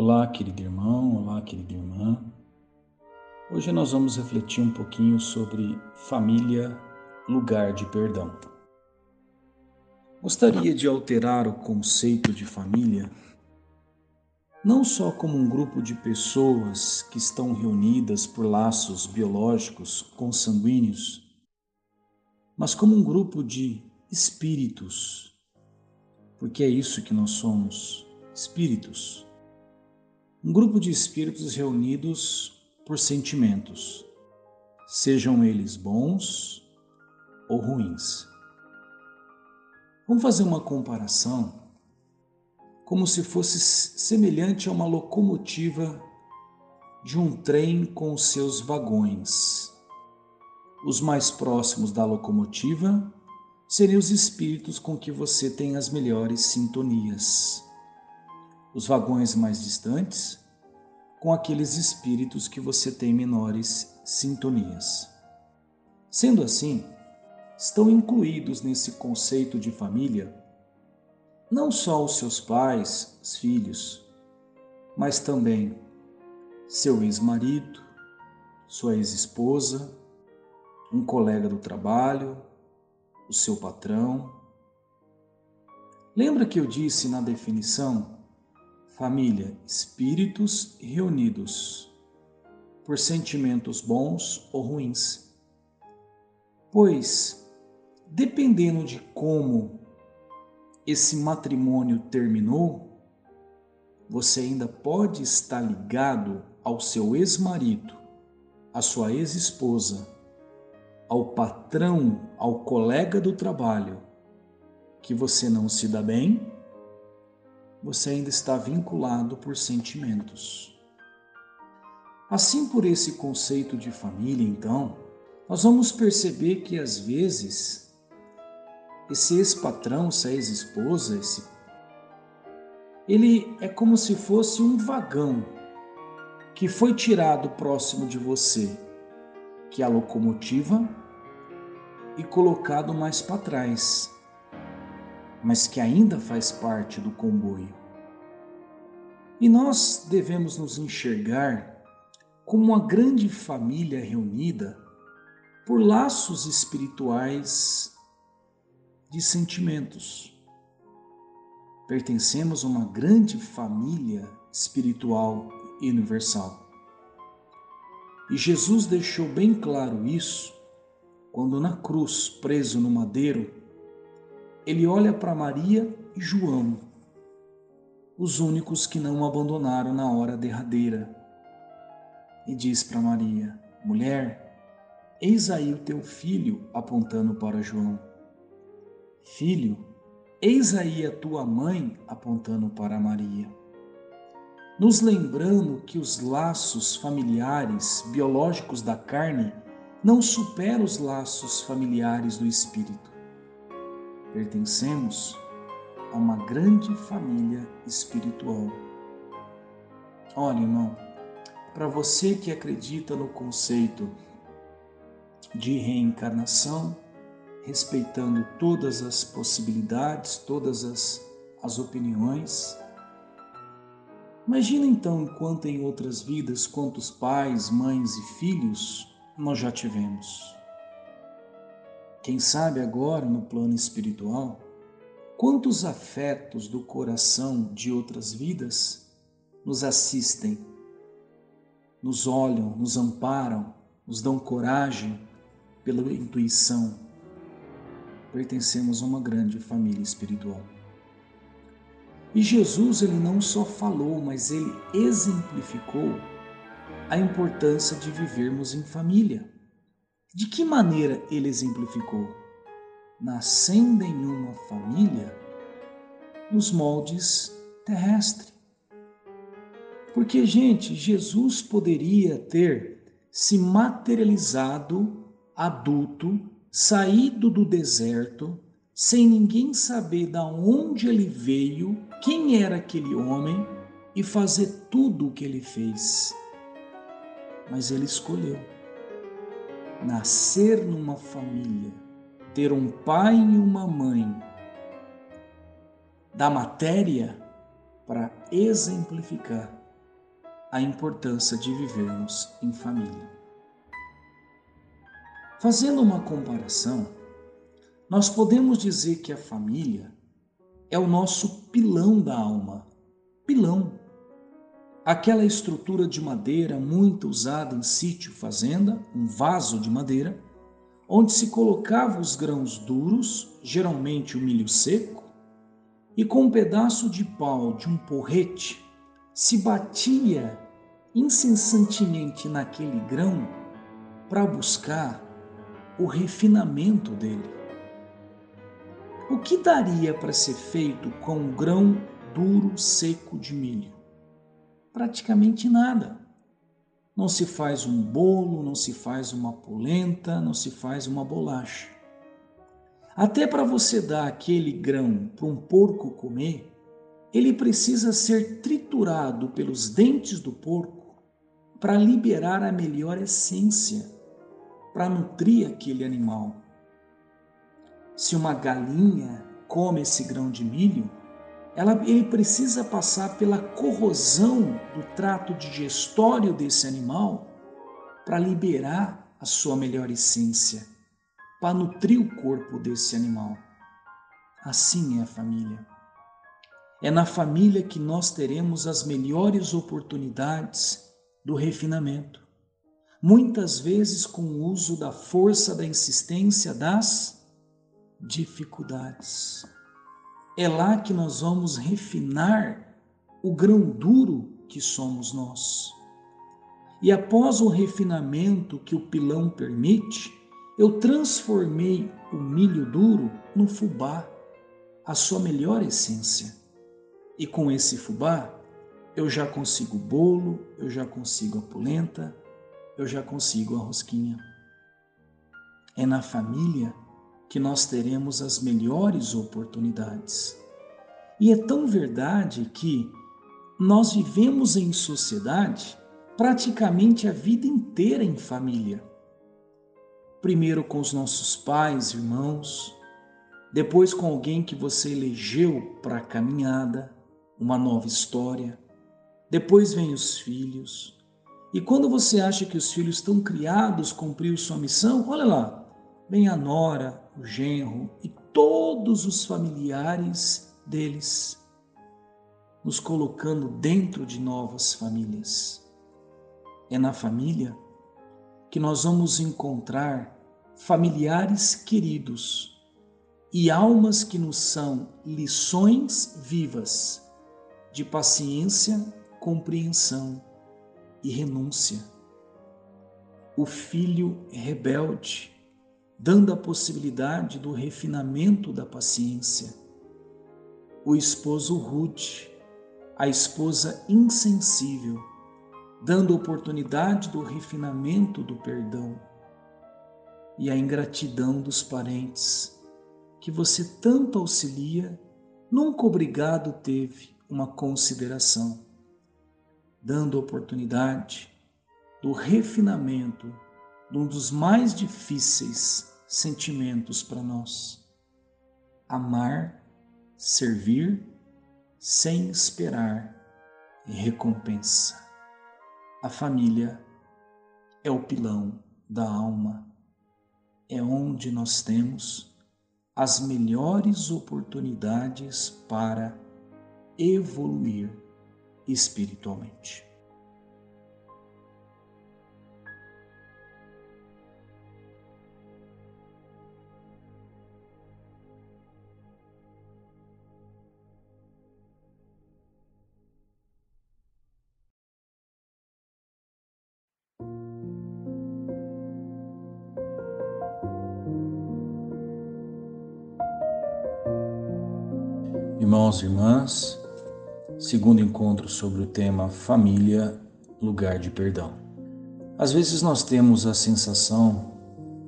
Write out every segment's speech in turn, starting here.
Olá, querido irmão, olá, querida irmã. Hoje nós vamos refletir um pouquinho sobre família, lugar de perdão. Gostaria de alterar o conceito de família não só como um grupo de pessoas que estão reunidas por laços biológicos consanguíneos, mas como um grupo de espíritos, porque é isso que nós somos, espíritos. Um grupo de espíritos reunidos por sentimentos, sejam eles bons ou ruins. Vamos fazer uma comparação como se fosse semelhante a uma locomotiva de um trem com seus vagões. Os mais próximos da locomotiva seriam os espíritos com que você tem as melhores sintonias. Os vagões mais distantes, com aqueles espíritos que você tem menores sintonias. Sendo assim, estão incluídos nesse conceito de família não só os seus pais, os filhos, mas também seu ex-marido, sua ex-esposa, um colega do trabalho, o seu patrão. Lembra que eu disse na definição? Família, espíritos reunidos por sentimentos bons ou ruins. Pois, dependendo de como esse matrimônio terminou, você ainda pode estar ligado ao seu ex-marido, à sua ex-esposa, ao patrão, ao colega do trabalho, que você não se dá bem, você ainda está vinculado por sentimentos. Assim, por esse conceito de família, então, nós vamos perceber que às vezes esse ex-patrão, essa ex-esposa, esse ele é como se fosse um vagão que foi tirado próximo de você, que é a locomotiva, e colocado mais para trás, mas que ainda faz parte do comboio. E nós devemos nos enxergar como uma grande família reunida por laços espirituais de sentimentos. Pertencemos a uma grande família espiritual e universal. E Jesus deixou bem claro isso quando na cruz, preso no madeiro, ele olha para Maria e João, os únicos que não o abandonaram na hora derradeira, e diz para Maria: Mulher, eis aí o teu filho, apontando para João. Filho, eis aí a tua mãe, apontando para Maria. Nos lembrando que os laços familiares biológicos da carne não superam os laços familiares do espírito. Pertencemos a uma grande família espiritual. Olha, irmão, para você que acredita no conceito de reencarnação, respeitando todas as possibilidades, todas as, as opiniões. Imagina então, enquanto em outras vidas, quantos pais, mães e filhos nós já tivemos. Quem sabe agora, no plano espiritual, quantos afetos do coração de outras vidas nos assistem, nos olham, nos amparam, nos dão coragem pela intuição pertencemos a uma grande família espiritual. E Jesus ele não só falou, mas ele exemplificou a importância de vivermos em família. De que maneira ele exemplificou? Nascendo em uma família nos moldes terrestres. Porque, gente, Jesus poderia ter se materializado adulto saído do deserto, sem ninguém saber da onde ele veio, quem era aquele homem e fazer tudo o que ele fez. Mas ele escolheu nascer numa família, ter um pai e uma mãe da matéria para exemplificar a importância de vivermos em família. Fazendo uma comparação, nós podemos dizer que a família é o nosso pilão da alma. Pilão. Aquela estrutura de madeira muito usada em sítio, fazenda, um vaso de madeira, onde se colocava os grãos duros, geralmente o milho seco, e com um pedaço de pau de um porrete se batia incessantemente naquele grão para buscar o refinamento dele. O que daria para ser feito com um grão duro, seco de milho? Praticamente nada. Não se faz um bolo, não se faz uma polenta, não se faz uma bolacha. Até para você dar aquele grão para um porco comer, ele precisa ser triturado pelos dentes do porco para liberar a melhor essência, para nutrir aquele animal. Se uma galinha come esse grão de milho, ela, ele precisa passar pela corrosão do trato digestório desse animal para liberar a sua melhor essência para nutrir o corpo desse animal. Assim é a família. É na família que nós teremos as melhores oportunidades do refinamento, muitas vezes com o uso da força da insistência das dificuldades. É lá que nós vamos refinar o grão duro que somos nós. E após o refinamento que o pilão permite, eu transformei o milho duro no fubá, a sua melhor essência. E com esse fubá, eu já consigo bolo, eu já consigo a polenta, eu já consigo a rosquinha. É na família que nós teremos as melhores oportunidades. E é tão verdade que nós vivemos em sociedade praticamente a vida inteira em família primeiro com os nossos pais, irmãos, depois com alguém que você elegeu para a caminhada, uma nova história. Depois vem os filhos. E quando você acha que os filhos estão criados, cumpriu sua missão, olha lá, vem a nora, o genro e todos os familiares deles, nos colocando dentro de novas famílias. É na família que nós vamos encontrar familiares queridos e almas que nos são lições vivas de paciência, compreensão e renúncia. O filho rebelde, dando a possibilidade do refinamento da paciência. O esposo rude, a esposa insensível, dando oportunidade do refinamento do perdão e a ingratidão dos parentes que você tanto auxilia, nunca obrigado teve uma consideração, dando oportunidade do refinamento de um dos mais difíceis sentimentos para nós: amar, servir sem esperar recompensa. A família é o pilão da alma, é onde nós temos as melhores oportunidades para evoluir espiritualmente. Irmãos e irmãs, segundo encontro sobre o tema Família, lugar de perdão. Às vezes nós temos a sensação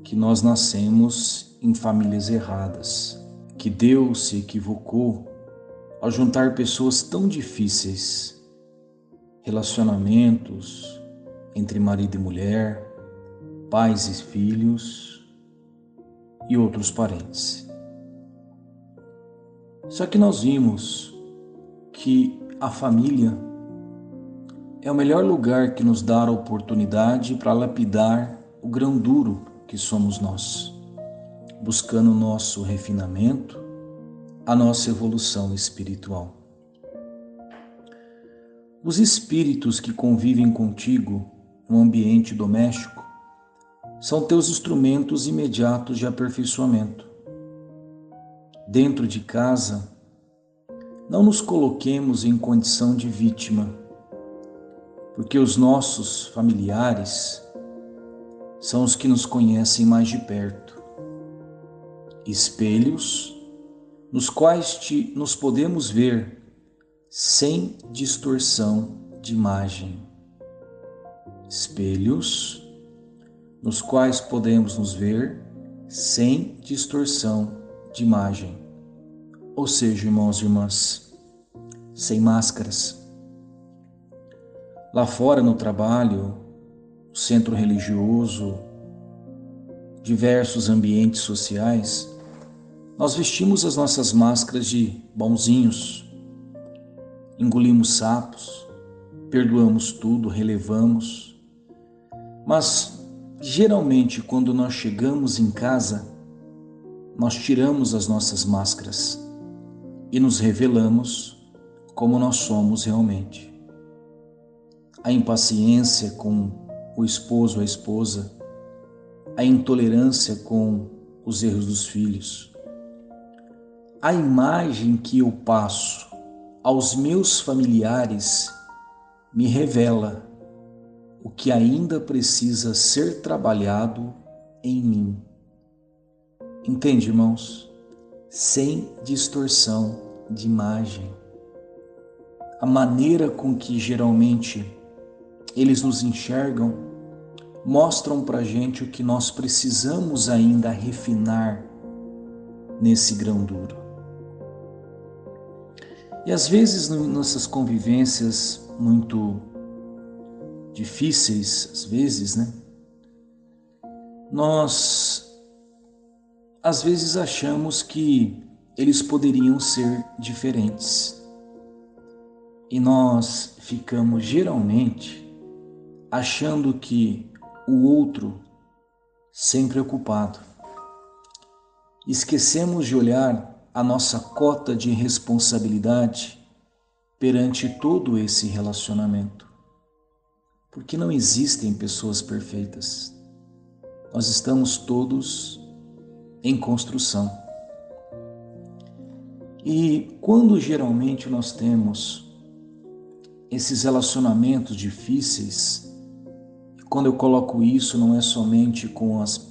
que nós nascemos em famílias erradas, que Deus se equivocou ao juntar pessoas tão difíceis, relacionamentos entre marido e mulher, pais e filhos e outros parentes. Só que nós vimos que a família é o melhor lugar que nos dá a oportunidade para lapidar o grão duro que somos nós, buscando o nosso refinamento, a nossa evolução espiritual. Os espíritos que convivem contigo no ambiente doméstico são teus instrumentos imediatos de aperfeiçoamento. Dentro de casa, não nos coloquemos em condição de vítima, porque os nossos familiares são os que nos conhecem mais de perto. Espelhos nos quais te, nos podemos ver sem distorção de imagem. Espelhos nos quais podemos nos ver sem distorção de imagem. Ou seja, irmãos e irmãs, sem máscaras. Lá fora no trabalho, no centro religioso, diversos ambientes sociais, nós vestimos as nossas máscaras de bonzinhos, engolimos sapos, perdoamos tudo, relevamos, mas Geralmente, quando nós chegamos em casa, nós tiramos as nossas máscaras e nos revelamos como nós somos realmente. A impaciência com o esposo ou a esposa, a intolerância com os erros dos filhos, a imagem que eu passo aos meus familiares me revela o que ainda precisa ser trabalhado em mim. Entende, irmãos? Sem distorção de imagem. A maneira com que geralmente eles nos enxergam mostram para gente o que nós precisamos ainda refinar nesse grão duro. E às vezes, nessas convivências muito difíceis, às vezes, né? Nós às vezes achamos que eles poderiam ser diferentes. E nós ficamos geralmente achando que o outro sempre ocupado. Esquecemos de olhar a nossa cota de responsabilidade perante todo esse relacionamento porque não existem pessoas perfeitas. Nós estamos todos em construção. E quando geralmente nós temos esses relacionamentos difíceis, quando eu coloco isso, não é somente com as,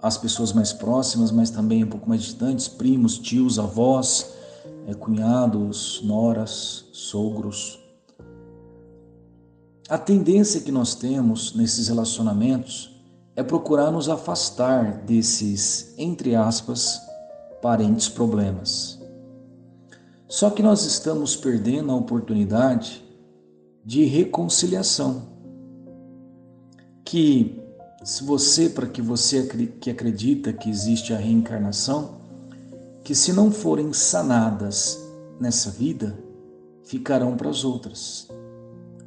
as pessoas mais próximas, mas também um pouco mais distantes, primos, tios, avós, é, cunhados, noras, sogros, a tendência que nós temos nesses relacionamentos é procurar nos afastar desses, entre aspas, parentes problemas. Só que nós estamos perdendo a oportunidade de reconciliação. Que se você, para que você que acredita que existe a reencarnação, que se não forem sanadas nessa vida, ficarão para as outras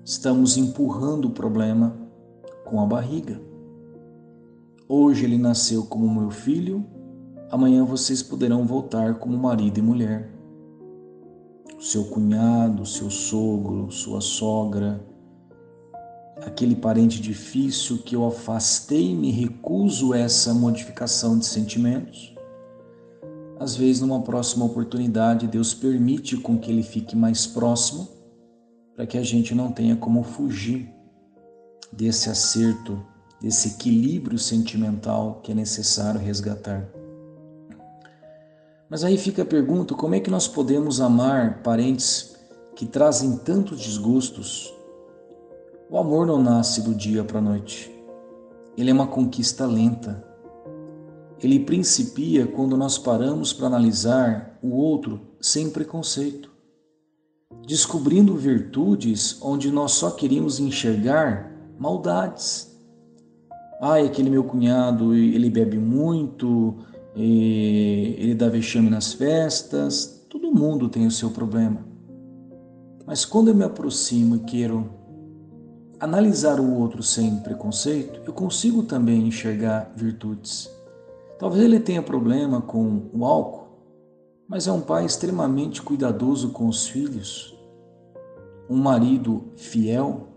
estamos empurrando o problema com a barriga. Hoje ele nasceu como meu filho, amanhã vocês poderão voltar como marido e mulher. Seu cunhado, seu sogro, sua sogra, aquele parente difícil que eu afastei me recuso essa modificação de sentimentos. Às vezes, numa próxima oportunidade, Deus permite com que ele fique mais próximo para que a gente não tenha como fugir desse acerto, desse equilíbrio sentimental que é necessário resgatar. Mas aí fica a pergunta: como é que nós podemos amar parentes que trazem tantos desgostos? O amor não nasce do dia para a noite. Ele é uma conquista lenta. Ele principia quando nós paramos para analisar o outro sem preconceito descobrindo virtudes onde nós só queríamos enxergar maldades. Ai, aquele meu cunhado, ele bebe muito, ele dá vexame nas festas, todo mundo tem o seu problema. Mas quando eu me aproximo e quero analisar o outro sem preconceito, eu consigo também enxergar virtudes. Talvez ele tenha problema com o álcool, mas é um pai extremamente cuidadoso com os filhos, um marido fiel.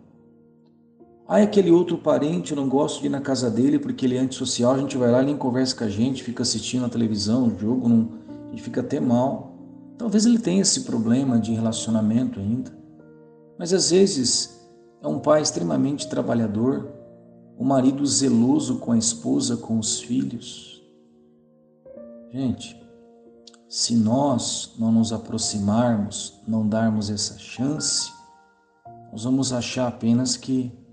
Ah, aquele outro parente, eu não gosto de ir na casa dele porque ele é antissocial, a gente vai lá, ele nem conversa com a gente, fica assistindo a televisão, o jogo, não, e fica até mal. Talvez ele tenha esse problema de relacionamento ainda, mas às vezes é um pai extremamente trabalhador, um marido zeloso com a esposa, com os filhos. Gente, se nós não nos aproximarmos, não darmos essa chance, nós vamos achar apenas que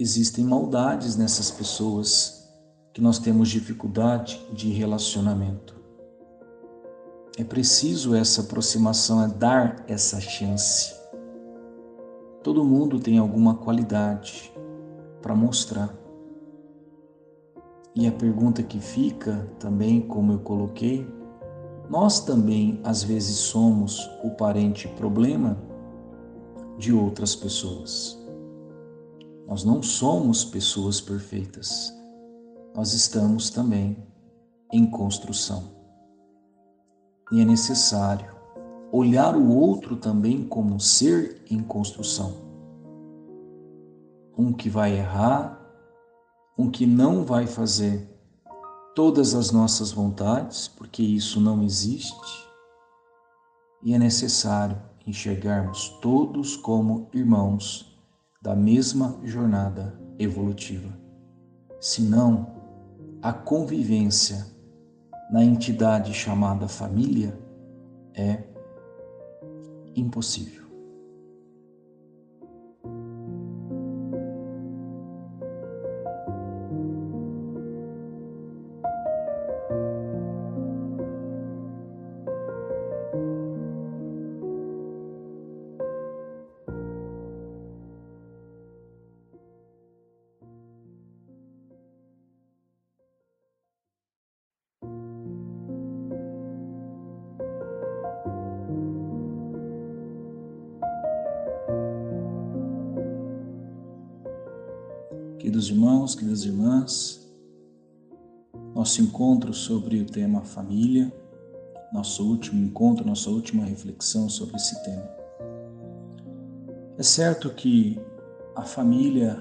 existem maldades nessas pessoas que nós temos dificuldade de relacionamento. É preciso essa aproximação, é dar essa chance. Todo mundo tem alguma qualidade para mostrar. E a pergunta que fica também, como eu coloquei, nós também às vezes somos o parente problema de outras pessoas. Nós não somos pessoas perfeitas. Nós estamos também em construção. E é necessário olhar o outro também como um ser em construção. Um que vai errar, um que não vai fazer todas as nossas vontades, porque isso não existe. E é necessário enxergarmos todos como irmãos da mesma jornada evolutiva. Senão, a convivência na entidade chamada família é impossível. Queridos irmãos, queridas irmãs, nosso encontro sobre o tema família, nosso último encontro, nossa última reflexão sobre esse tema. É certo que a família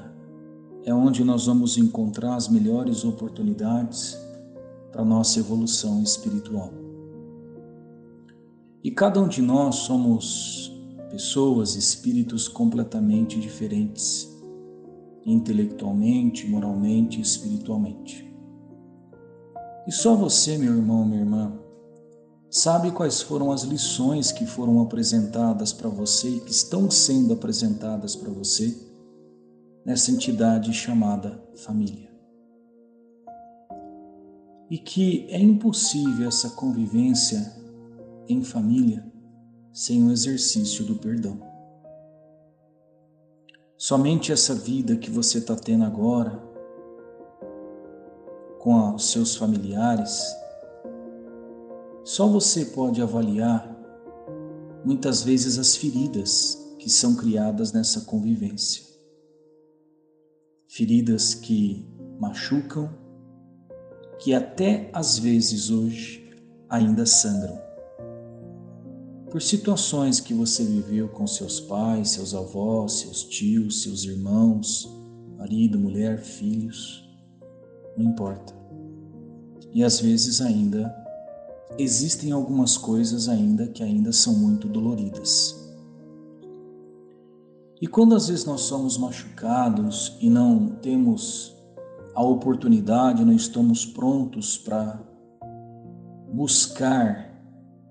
é onde nós vamos encontrar as melhores oportunidades para nossa evolução espiritual. E cada um de nós somos pessoas, espíritos completamente diferentes intelectualmente, moralmente e espiritualmente. E só você, meu irmão, minha irmã, sabe quais foram as lições que foram apresentadas para você e que estão sendo apresentadas para você nessa entidade chamada família. E que é impossível essa convivência em família sem o exercício do perdão. Somente essa vida que você está tendo agora, com os seus familiares, só você pode avaliar muitas vezes as feridas que são criadas nessa convivência. Feridas que machucam, que até às vezes hoje ainda sangram por situações que você viveu com seus pais, seus avós, seus tios, seus irmãos, marido, mulher, filhos, não importa. E às vezes ainda existem algumas coisas ainda que ainda são muito doloridas. E quando às vezes nós somos machucados e não temos a oportunidade, não estamos prontos para buscar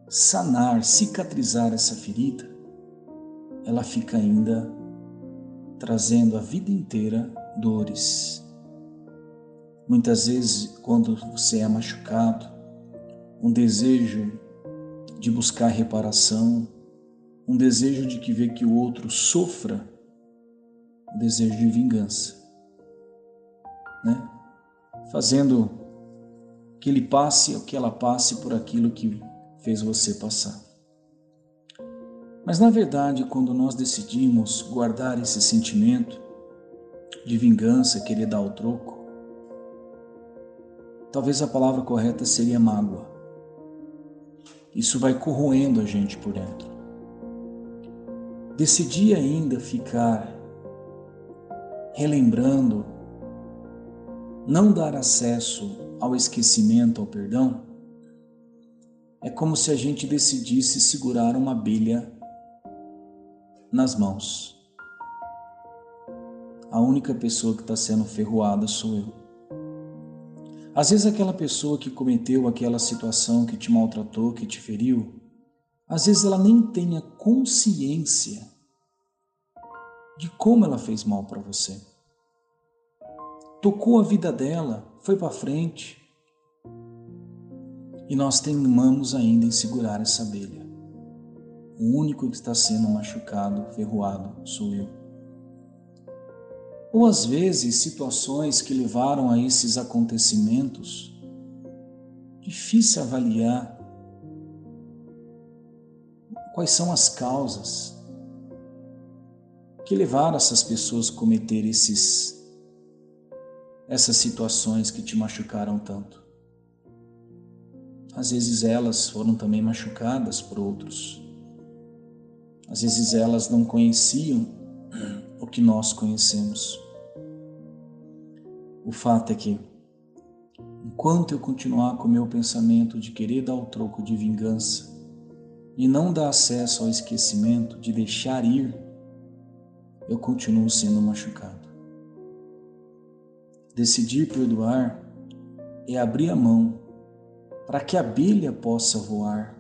sanar, cicatrizar essa ferida, ela fica ainda trazendo a vida inteira dores. Muitas vezes, quando você é machucado, um desejo de buscar reparação, um desejo de que ver que o outro sofra, um desejo de vingança, né? Fazendo que ele passe ou que ela passe por aquilo que fez você passar. Mas na verdade, quando nós decidimos guardar esse sentimento, de vingança, querer dar o troco, talvez a palavra correta seria mágoa. Isso vai corroendo a gente por dentro. Decidi ainda ficar relembrando, não dar acesso ao esquecimento, ao perdão, é como se a gente decidisse segurar uma abelha nas mãos. A única pessoa que está sendo ferroada sou eu. Às vezes, aquela pessoa que cometeu aquela situação, que te maltratou, que te feriu, às vezes ela nem tenha consciência de como ela fez mal para você. Tocou a vida dela, foi para frente. E nós teimamos ainda em segurar essa abelha. O único que está sendo machucado, ferroado, sou eu. Ou às vezes situações que levaram a esses acontecimentos, difícil avaliar quais são as causas que levaram essas pessoas a cometer esses essas situações que te machucaram tanto. Às vezes elas foram também machucadas por outros. Às vezes elas não conheciam o que nós conhecemos. O fato é que, enquanto eu continuar com o meu pensamento de querer dar o troco de vingança e não dar acesso ao esquecimento, de deixar ir, eu continuo sendo machucado. Decidir perdoar é abrir a mão para que a abelha possa voar.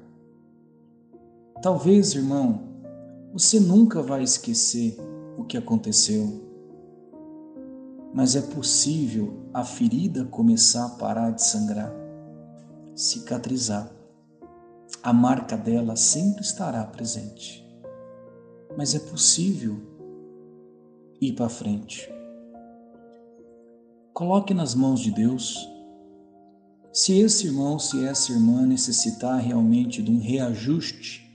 Talvez, irmão, você nunca vai esquecer o que aconteceu, mas é possível a ferida começar a parar de sangrar, cicatrizar. A marca dela sempre estará presente, mas é possível ir para frente. Coloque nas mãos de Deus. Se esse irmão, se essa irmã necessitar realmente de um reajuste,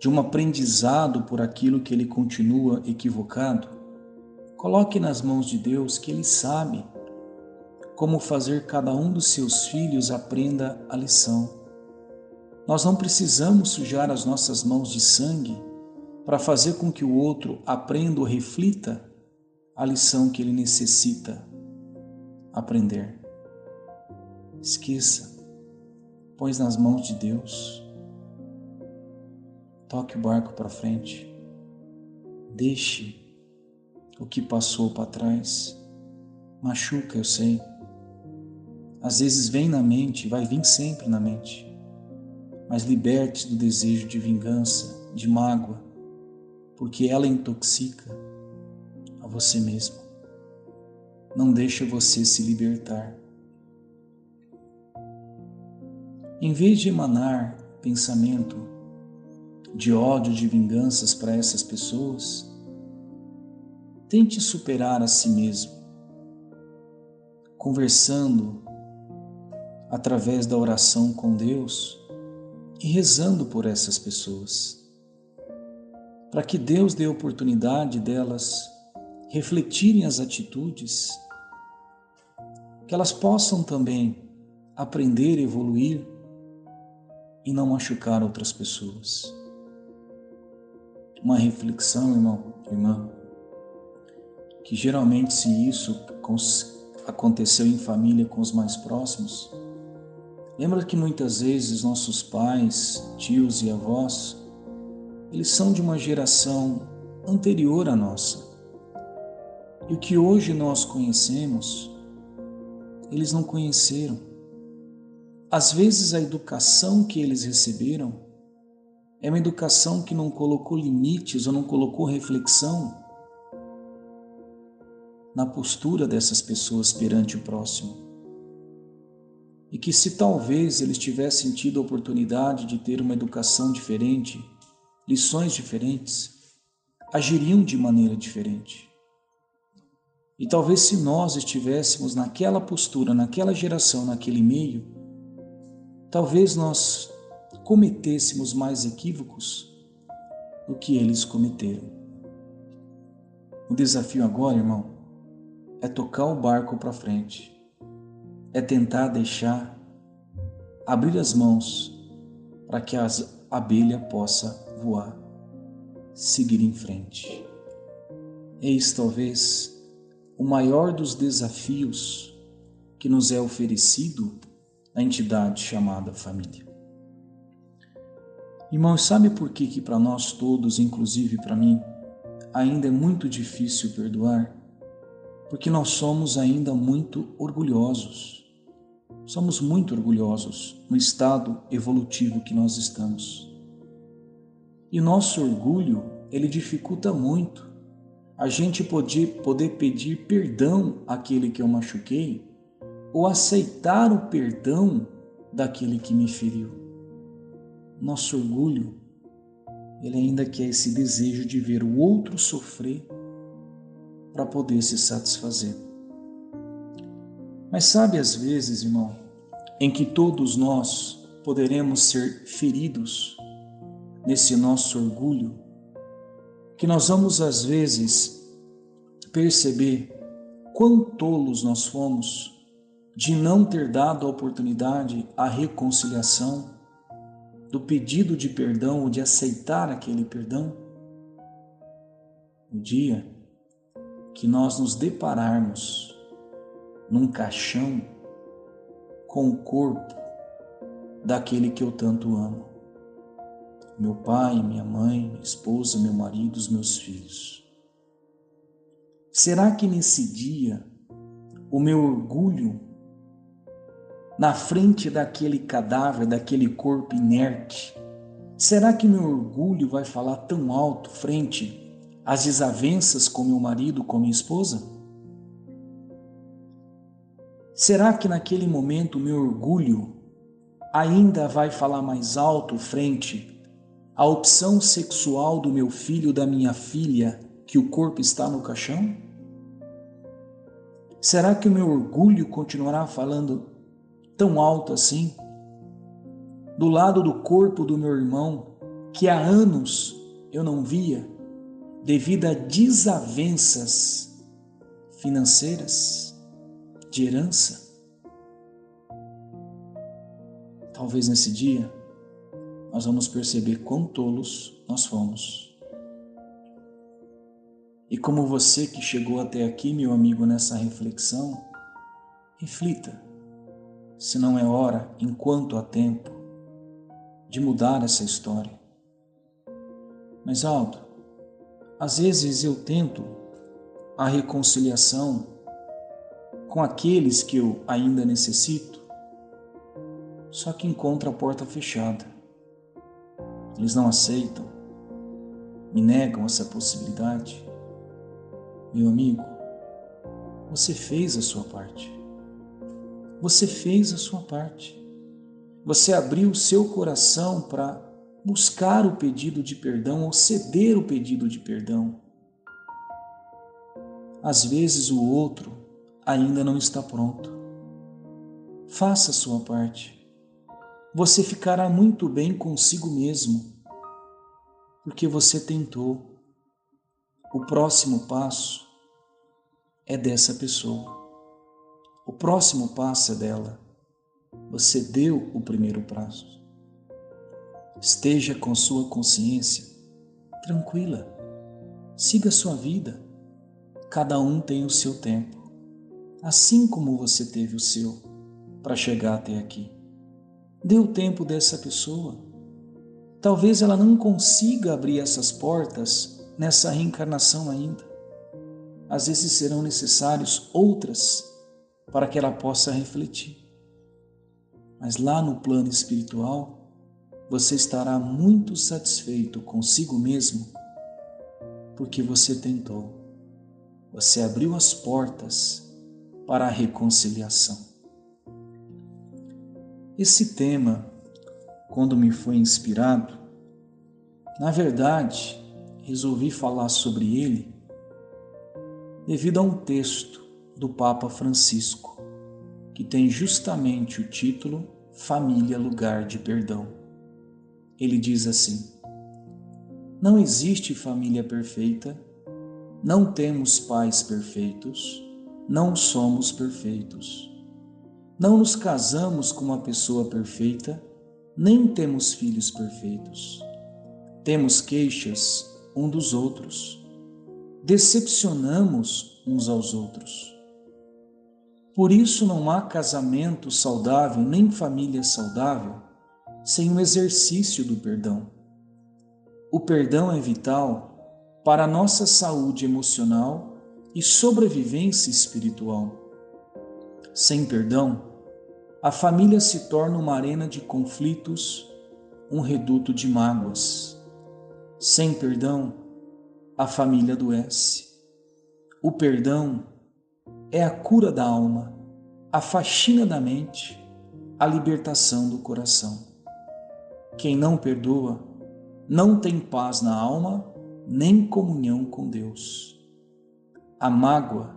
de um aprendizado por aquilo que ele continua equivocado, coloque nas mãos de Deus que Ele sabe como fazer cada um dos seus filhos aprenda a lição. Nós não precisamos sujar as nossas mãos de sangue para fazer com que o outro aprenda ou reflita a lição que ele necessita aprender. Esqueça, põe nas mãos de Deus. Toque o barco para frente. Deixe o que passou para trás. Machuca, eu sei. Às vezes vem na mente, vai vir sempre na mente. Mas liberte-se do desejo de vingança, de mágoa, porque ela intoxica a você mesmo não deixa você se libertar. Em vez de emanar pensamento de ódio, de vinganças para essas pessoas, tente superar a si mesmo, conversando através da oração com Deus e rezando por essas pessoas, para que Deus dê oportunidade delas refletirem as atitudes que elas possam também aprender, evoluir e não machucar outras pessoas. Uma reflexão, irmão, irmã, que geralmente se isso aconteceu em família com os mais próximos, lembra que muitas vezes nossos pais, tios e avós, eles são de uma geração anterior à nossa. E o que hoje nós conhecemos eles não conheceram. Às vezes a educação que eles receberam é uma educação que não colocou limites ou não colocou reflexão na postura dessas pessoas perante o próximo. E que se talvez eles tivessem tido a oportunidade de ter uma educação diferente, lições diferentes, agiriam de maneira diferente. E talvez se nós estivéssemos naquela postura, naquela geração, naquele meio, talvez nós cometêssemos mais equívocos do que eles cometeram. O desafio agora, irmão, é tocar o barco para frente, é tentar deixar abrir as mãos para que a abelha possa voar, seguir em frente. Eis talvez o maior dos desafios que nos é oferecido na entidade chamada família. Irmãos, sabe por que que para nós todos, inclusive para mim, ainda é muito difícil perdoar? Porque nós somos ainda muito orgulhosos. Somos muito orgulhosos no estado evolutivo que nós estamos. E nosso orgulho, ele dificulta muito a gente poder, poder pedir perdão àquele que eu machuquei ou aceitar o perdão daquele que me feriu. Nosso orgulho, ele ainda quer esse desejo de ver o outro sofrer para poder se satisfazer. Mas sabe às vezes, irmão, em que todos nós poderemos ser feridos nesse nosso orgulho, que nós vamos às vezes perceber quão tolos nós fomos de não ter dado a oportunidade à reconciliação, do pedido de perdão ou de aceitar aquele perdão? O dia que nós nos depararmos num caixão com o corpo daquele que eu tanto amo. Meu pai, minha mãe, minha esposa, meu marido, os meus filhos. Será que nesse dia o meu orgulho na frente daquele cadáver, daquele corpo inerte? Será que meu orgulho vai falar tão alto frente às desavenças com meu marido, com minha esposa? Será que naquele momento meu orgulho ainda vai falar mais alto frente à opção sexual do meu filho, da minha filha, que o corpo está no caixão? Será que o meu orgulho continuará falando tão alto assim, do lado do corpo do meu irmão, que há anos eu não via, devido a desavenças financeiras, de herança. Talvez nesse dia nós vamos perceber quão tolos nós fomos. E como você que chegou até aqui, meu amigo, nessa reflexão, reflita se não é hora, enquanto há tempo, de mudar essa história. Mas, Aldo, às vezes eu tento a reconciliação com aqueles que eu ainda necessito, só que encontro a porta fechada. Eles não aceitam, me negam essa possibilidade. Meu amigo, você fez a sua parte. Você fez a sua parte. Você abriu o seu coração para buscar o pedido de perdão ou ceder o pedido de perdão. Às vezes o outro ainda não está pronto. Faça a sua parte. Você ficará muito bem consigo mesmo, porque você tentou. O próximo passo é dessa pessoa. O próximo passo é dela. Você deu o primeiro passo. Esteja com sua consciência tranquila. Siga sua vida. Cada um tem o seu tempo, assim como você teve o seu para chegar até aqui. Dê o tempo dessa pessoa. Talvez ela não consiga abrir essas portas nessa reencarnação ainda. Às vezes serão necessários outras para que ela possa refletir. Mas lá no plano espiritual, você estará muito satisfeito consigo mesmo, porque você tentou, você abriu as portas para a reconciliação. Esse tema, quando me foi inspirado, na verdade, resolvi falar sobre ele devido a um texto do Papa Francisco, que tem justamente o título Família Lugar de Perdão. Ele diz assim: Não existe família perfeita, não temos pais perfeitos, não somos perfeitos. Não nos casamos com uma pessoa perfeita, nem temos filhos perfeitos. Temos queixas um dos outros. Decepcionamos uns aos outros. Por isso não há casamento saudável nem família saudável sem o exercício do perdão. O perdão é vital para a nossa saúde emocional e sobrevivência espiritual. Sem perdão, a família se torna uma arena de conflitos, um reduto de mágoas. Sem perdão, a família adoece. O perdão é a cura da alma, a faxina da mente, a libertação do coração. Quem não perdoa não tem paz na alma nem comunhão com Deus. A mágoa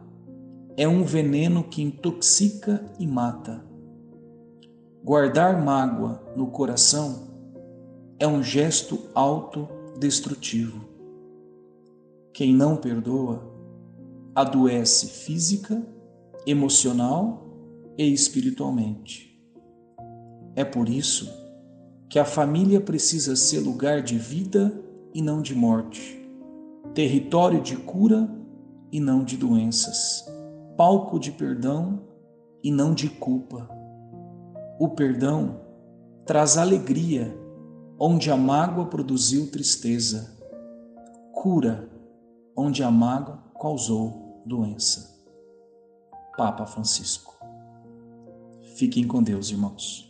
é um veneno que intoxica e mata. Guardar mágoa no coração é um gesto autodestrutivo. Quem não perdoa adoece física, emocional e espiritualmente. É por isso que a família precisa ser lugar de vida e não de morte, território de cura e não de doenças, palco de perdão e não de culpa. O perdão traz alegria onde a mágoa produziu tristeza, cura onde a mágoa causou doença. Papa Francisco. Fiquem com Deus, irmãos.